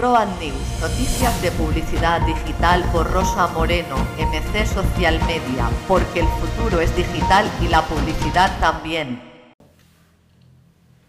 Road News, noticias de publicidad digital por Rosa Moreno, MC Social Media, porque el futuro es digital y la publicidad también.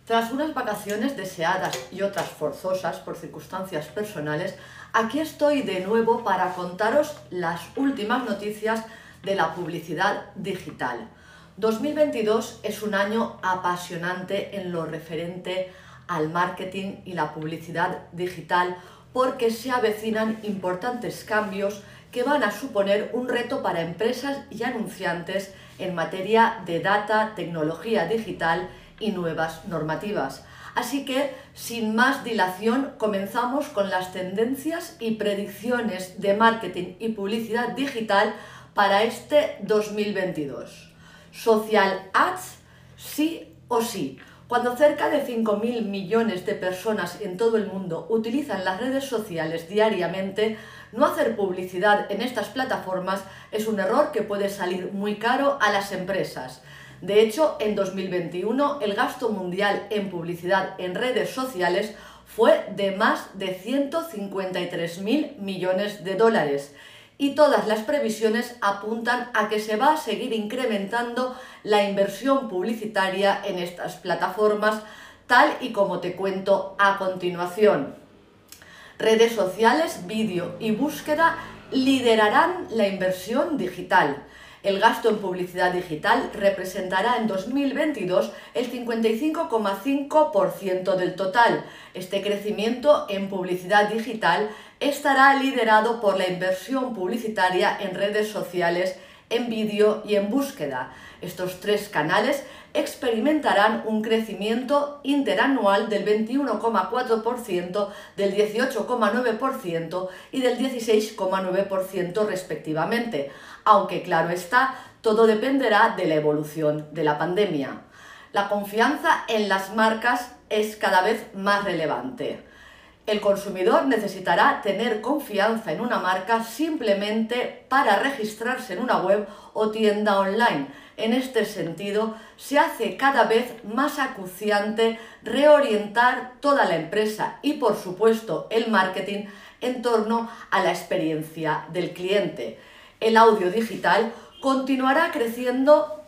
Tras unas vacaciones deseadas y otras forzosas por circunstancias personales, aquí estoy de nuevo para contaros las últimas noticias de la publicidad digital. 2022 es un año apasionante en lo referente al marketing y la publicidad digital porque se avecinan importantes cambios que van a suponer un reto para empresas y anunciantes en materia de data, tecnología digital y nuevas normativas. Así que, sin más dilación, comenzamos con las tendencias y predicciones de marketing y publicidad digital para este 2022. Social Ads, sí o sí. Cuando cerca de 5.000 millones de personas en todo el mundo utilizan las redes sociales diariamente, no hacer publicidad en estas plataformas es un error que puede salir muy caro a las empresas. De hecho, en 2021 el gasto mundial en publicidad en redes sociales fue de más de 153.000 millones de dólares y todas las previsiones apuntan a que se va a seguir incrementando la inversión publicitaria en estas plataformas, tal y como te cuento a continuación. Redes sociales, vídeo y búsqueda liderarán la inversión digital. El gasto en publicidad digital representará en 2022 el 55,5% del total. Este crecimiento en publicidad digital estará liderado por la inversión publicitaria en redes sociales, en vídeo y en búsqueda. Estos tres canales experimentarán un crecimiento interanual del 21,4%, del 18,9% y del 16,9% respectivamente, aunque claro está, todo dependerá de la evolución de la pandemia. La confianza en las marcas es cada vez más relevante. El consumidor necesitará tener confianza en una marca simplemente para registrarse en una web o tienda online. En este sentido, se hace cada vez más acuciante reorientar toda la empresa y, por supuesto, el marketing en torno a la experiencia del cliente. El audio digital continuará creciendo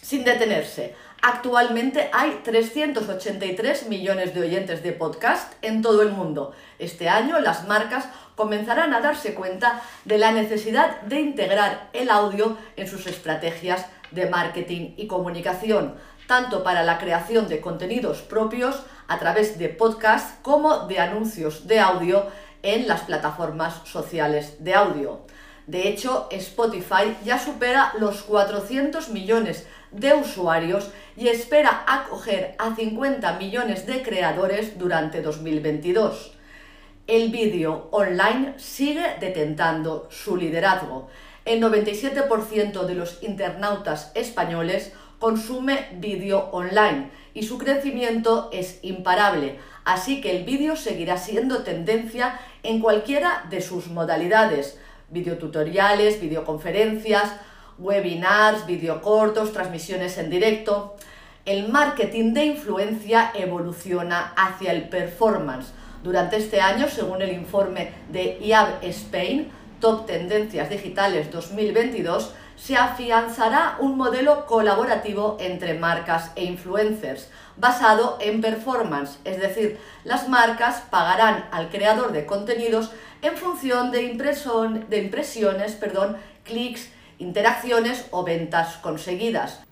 sin detenerse. Actualmente hay 383 millones de oyentes de podcast en todo el mundo. Este año las marcas comenzarán a darse cuenta de la necesidad de integrar el audio en sus estrategias de marketing y comunicación, tanto para la creación de contenidos propios a través de podcast como de anuncios de audio en las plataformas sociales de audio. De hecho, Spotify ya supera los 400 millones de usuarios y espera acoger a 50 millones de creadores durante 2022. El vídeo online sigue detentando su liderazgo. El 97% de los internautas españoles consume vídeo online y su crecimiento es imparable, así que el vídeo seguirá siendo tendencia en cualquiera de sus modalidades, videotutoriales, videoconferencias, webinars, videocortos, transmisiones en directo. El marketing de influencia evoluciona hacia el performance. Durante este año, según el informe de IAB Spain, Top Tendencias Digitales 2022, se afianzará un modelo colaborativo entre marcas e influencers, basado en performance, es decir, las marcas pagarán al creador de contenidos en función de, impresiones, perdón, clics, interacciones o ventas conseguidas.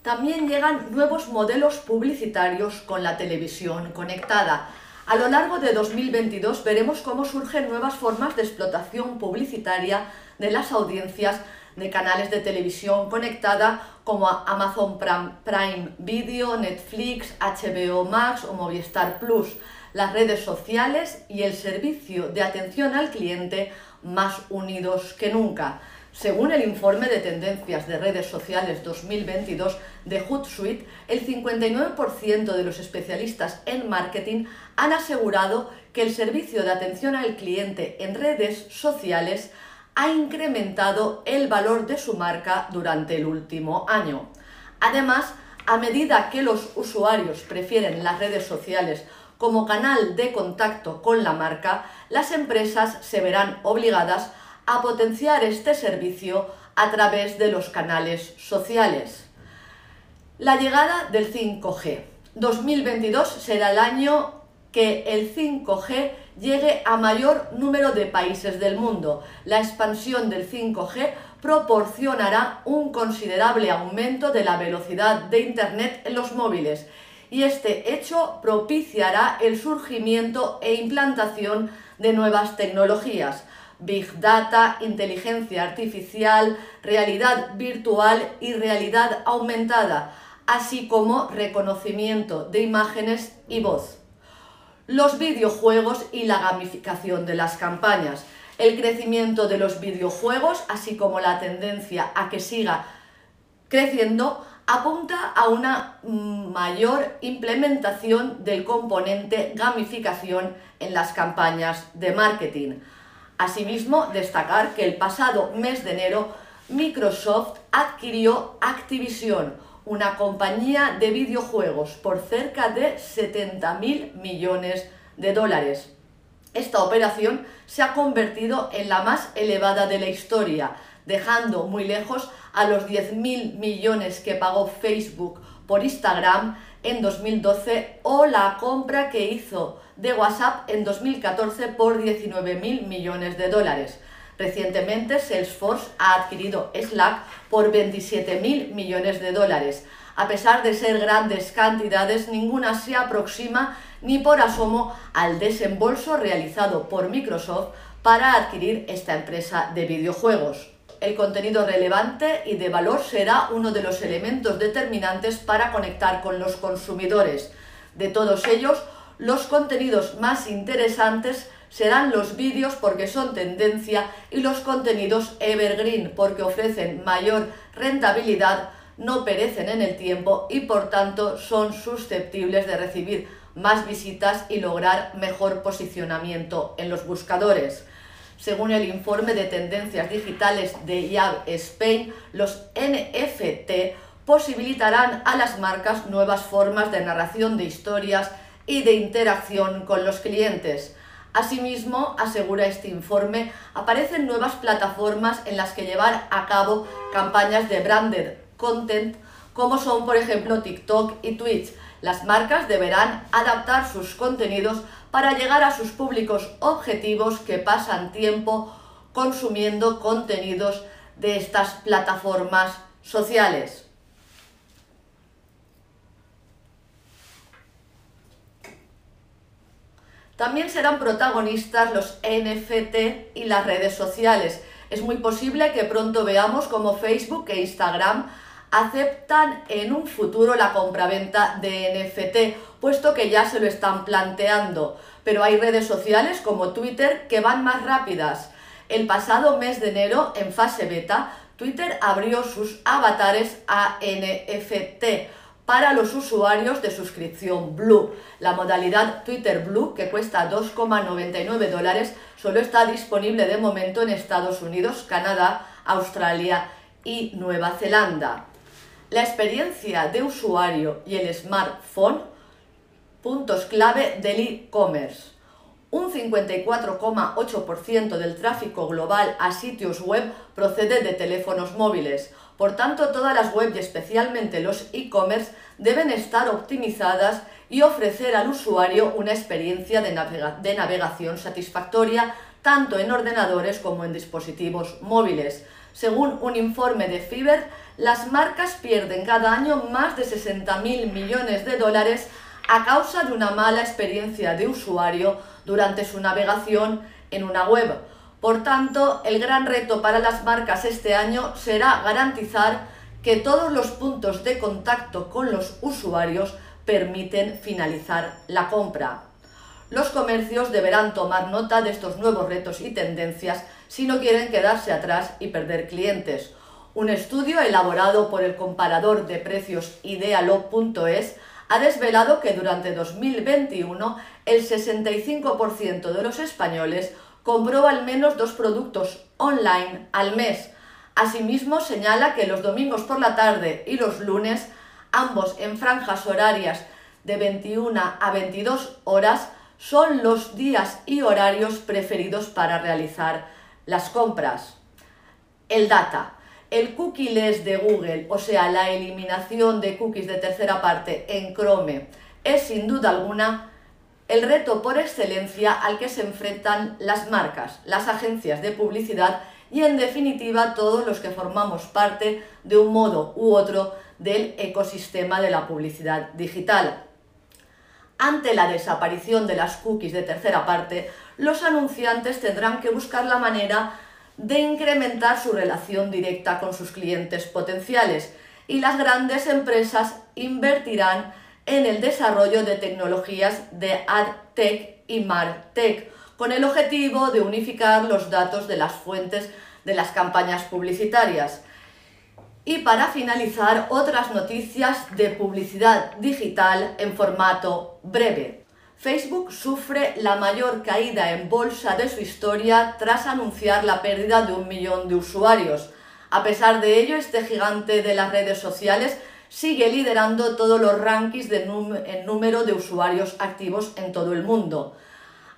También llegan nuevos modelos publicitarios con la televisión conectada. A lo largo de 2022 veremos cómo surgen nuevas formas de explotación publicitaria de las audiencias de canales de televisión conectada como Amazon Prime Video, Netflix, HBO Max o Movistar Plus, las redes sociales y el servicio de atención al cliente más unidos que nunca. Según el informe de tendencias de redes sociales 2022 de Hootsuite, el 59% de los especialistas en marketing han asegurado que el servicio de atención al cliente en redes sociales ha incrementado el valor de su marca durante el último año. Además, a medida que los usuarios prefieren las redes sociales como canal de contacto con la marca, las empresas se verán obligadas a potenciar este servicio a través de los canales sociales. La llegada del 5G. 2022 será el año que el 5G llegue a mayor número de países del mundo. La expansión del 5G proporcionará un considerable aumento de la velocidad de Internet en los móviles y este hecho propiciará el surgimiento e implantación de nuevas tecnologías, Big Data, inteligencia artificial, realidad virtual y realidad aumentada, así como reconocimiento de imágenes y voz. Los videojuegos y la gamificación de las campañas. El crecimiento de los videojuegos, así como la tendencia a que siga creciendo, apunta a una mayor implementación del componente gamificación en las campañas de marketing. Asimismo, destacar que el pasado mes de enero Microsoft adquirió Activision, una compañía de videojuegos, por cerca de 70.000 millones de dólares. Esta operación se ha convertido en la más elevada de la historia, dejando muy lejos a los 10.000 millones que pagó Facebook por Instagram en 2012 o la compra que hizo de WhatsApp en 2014 por 19.000 millones de dólares. Recientemente Salesforce ha adquirido Slack por 27.000 millones de dólares. A pesar de ser grandes cantidades, ninguna se aproxima ni por asomo al desembolso realizado por Microsoft para adquirir esta empresa de videojuegos el contenido relevante y de valor será uno de los elementos determinantes para conectar con los consumidores. De todos ellos, los contenidos más interesantes serán los vídeos porque son tendencia y los contenidos evergreen porque ofrecen mayor rentabilidad, no perecen en el tiempo y por tanto son susceptibles de recibir más visitas y lograr mejor posicionamiento en los buscadores. Según el informe de tendencias digitales de YAB Spain, los NFT posibilitarán a las marcas nuevas formas de narración de historias y de interacción con los clientes. Asimismo, asegura este informe, aparecen nuevas plataformas en las que llevar a cabo campañas de branded content, como son por ejemplo TikTok y Twitch. Las marcas deberán adaptar sus contenidos para llegar a sus públicos objetivos que pasan tiempo consumiendo contenidos de estas plataformas sociales. También serán protagonistas los NFT y las redes sociales. Es muy posible que pronto veamos como Facebook e Instagram aceptan en un futuro la compraventa de NFT, puesto que ya se lo están planteando. Pero hay redes sociales como Twitter que van más rápidas. El pasado mes de enero, en fase beta, Twitter abrió sus avatares a NFT para los usuarios de suscripción Blue. La modalidad Twitter Blue, que cuesta 2,99 dólares, solo está disponible de momento en Estados Unidos, Canadá, Australia y Nueva Zelanda la experiencia de usuario y el smartphone, puntos clave del e-commerce. Un 54,8% del tráfico global a sitios web procede de teléfonos móviles. Por tanto, todas las webs y especialmente los e-commerce deben estar optimizadas y ofrecer al usuario una experiencia de, de navegación satisfactoria tanto en ordenadores como en dispositivos móviles. Según un informe de Fiverr, las marcas pierden cada año más de 60.000 millones de dólares a causa de una mala experiencia de usuario durante su navegación en una web. Por tanto, el gran reto para las marcas este año será garantizar que todos los puntos de contacto con los usuarios permiten finalizar la compra. Los comercios deberán tomar nota de estos nuevos retos y tendencias si no quieren quedarse atrás y perder clientes. Un estudio elaborado por el comparador de precios idealo.es ha desvelado que durante 2021 el 65% de los españoles compró al menos dos productos online al mes. Asimismo, señala que los domingos por la tarde y los lunes, ambos en franjas horarias de 21 a 22 horas son los días y horarios preferidos para realizar las compras. El data. El cookie-less de Google, o sea, la eliminación de cookies de tercera parte en Chrome, es sin duda alguna el reto por excelencia al que se enfrentan las marcas, las agencias de publicidad y en definitiva todos los que formamos parte de un modo u otro del ecosistema de la publicidad digital. Ante la desaparición de las cookies de tercera parte, los anunciantes tendrán que buscar la manera de incrementar su relación directa con sus clientes potenciales y las grandes empresas invertirán en el desarrollo de tecnologías de AdTech y MarTech, con el objetivo de unificar los datos de las fuentes de las campañas publicitarias. Y para finalizar, otras noticias de publicidad digital en formato breve. Facebook sufre la mayor caída en bolsa de su historia tras anunciar la pérdida de un millón de usuarios. A pesar de ello, este gigante de las redes sociales sigue liderando todos los rankings de en número de usuarios activos en todo el mundo.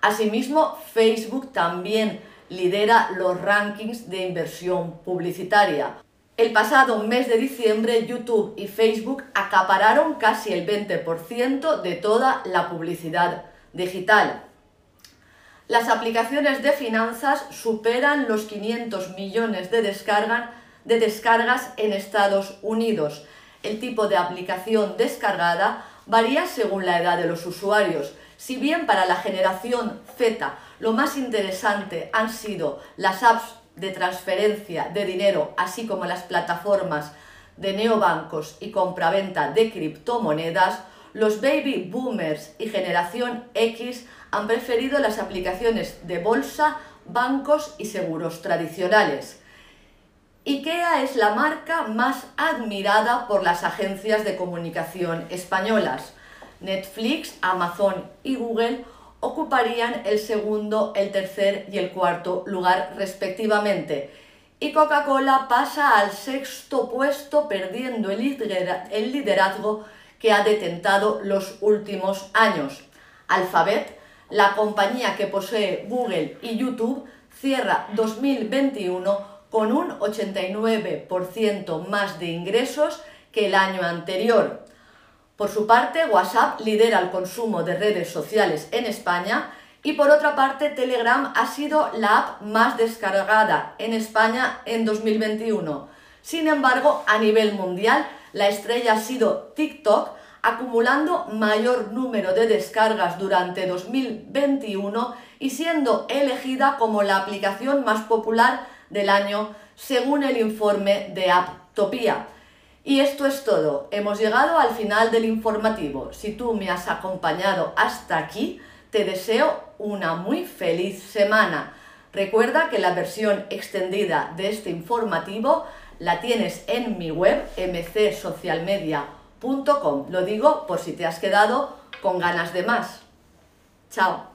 Asimismo, Facebook también lidera los rankings de inversión publicitaria. El pasado mes de diciembre, YouTube y Facebook acapararon casi el 20% de toda la publicidad digital. Las aplicaciones de finanzas superan los 500 millones de, de descargas en Estados Unidos. El tipo de aplicación descargada varía según la edad de los usuarios. Si bien para la generación Z lo más interesante han sido las apps de transferencia de dinero, así como las plataformas de neobancos y compraventa de criptomonedas, los baby boomers y generación X han preferido las aplicaciones de bolsa, bancos y seguros tradicionales. IKEA es la marca más admirada por las agencias de comunicación españolas. Netflix, Amazon y Google ocuparían el segundo, el tercer y el cuarto lugar respectivamente. Y Coca-Cola pasa al sexto puesto perdiendo el liderazgo que ha detentado los últimos años. Alphabet, la compañía que posee Google y YouTube, cierra 2021 con un 89% más de ingresos que el año anterior. Por su parte, WhatsApp lidera el consumo de redes sociales en España y por otra parte, Telegram ha sido la app más descargada en España en 2021. Sin embargo, a nivel mundial, la estrella ha sido TikTok, acumulando mayor número de descargas durante 2021 y siendo elegida como la aplicación más popular del año según el informe de Apptopia. Y esto es todo. Hemos llegado al final del informativo. Si tú me has acompañado hasta aquí, te deseo una muy feliz semana. Recuerda que la versión extendida de este informativo la tienes en mi web mcsocialmedia.com. Lo digo por si te has quedado con ganas de más. Chao.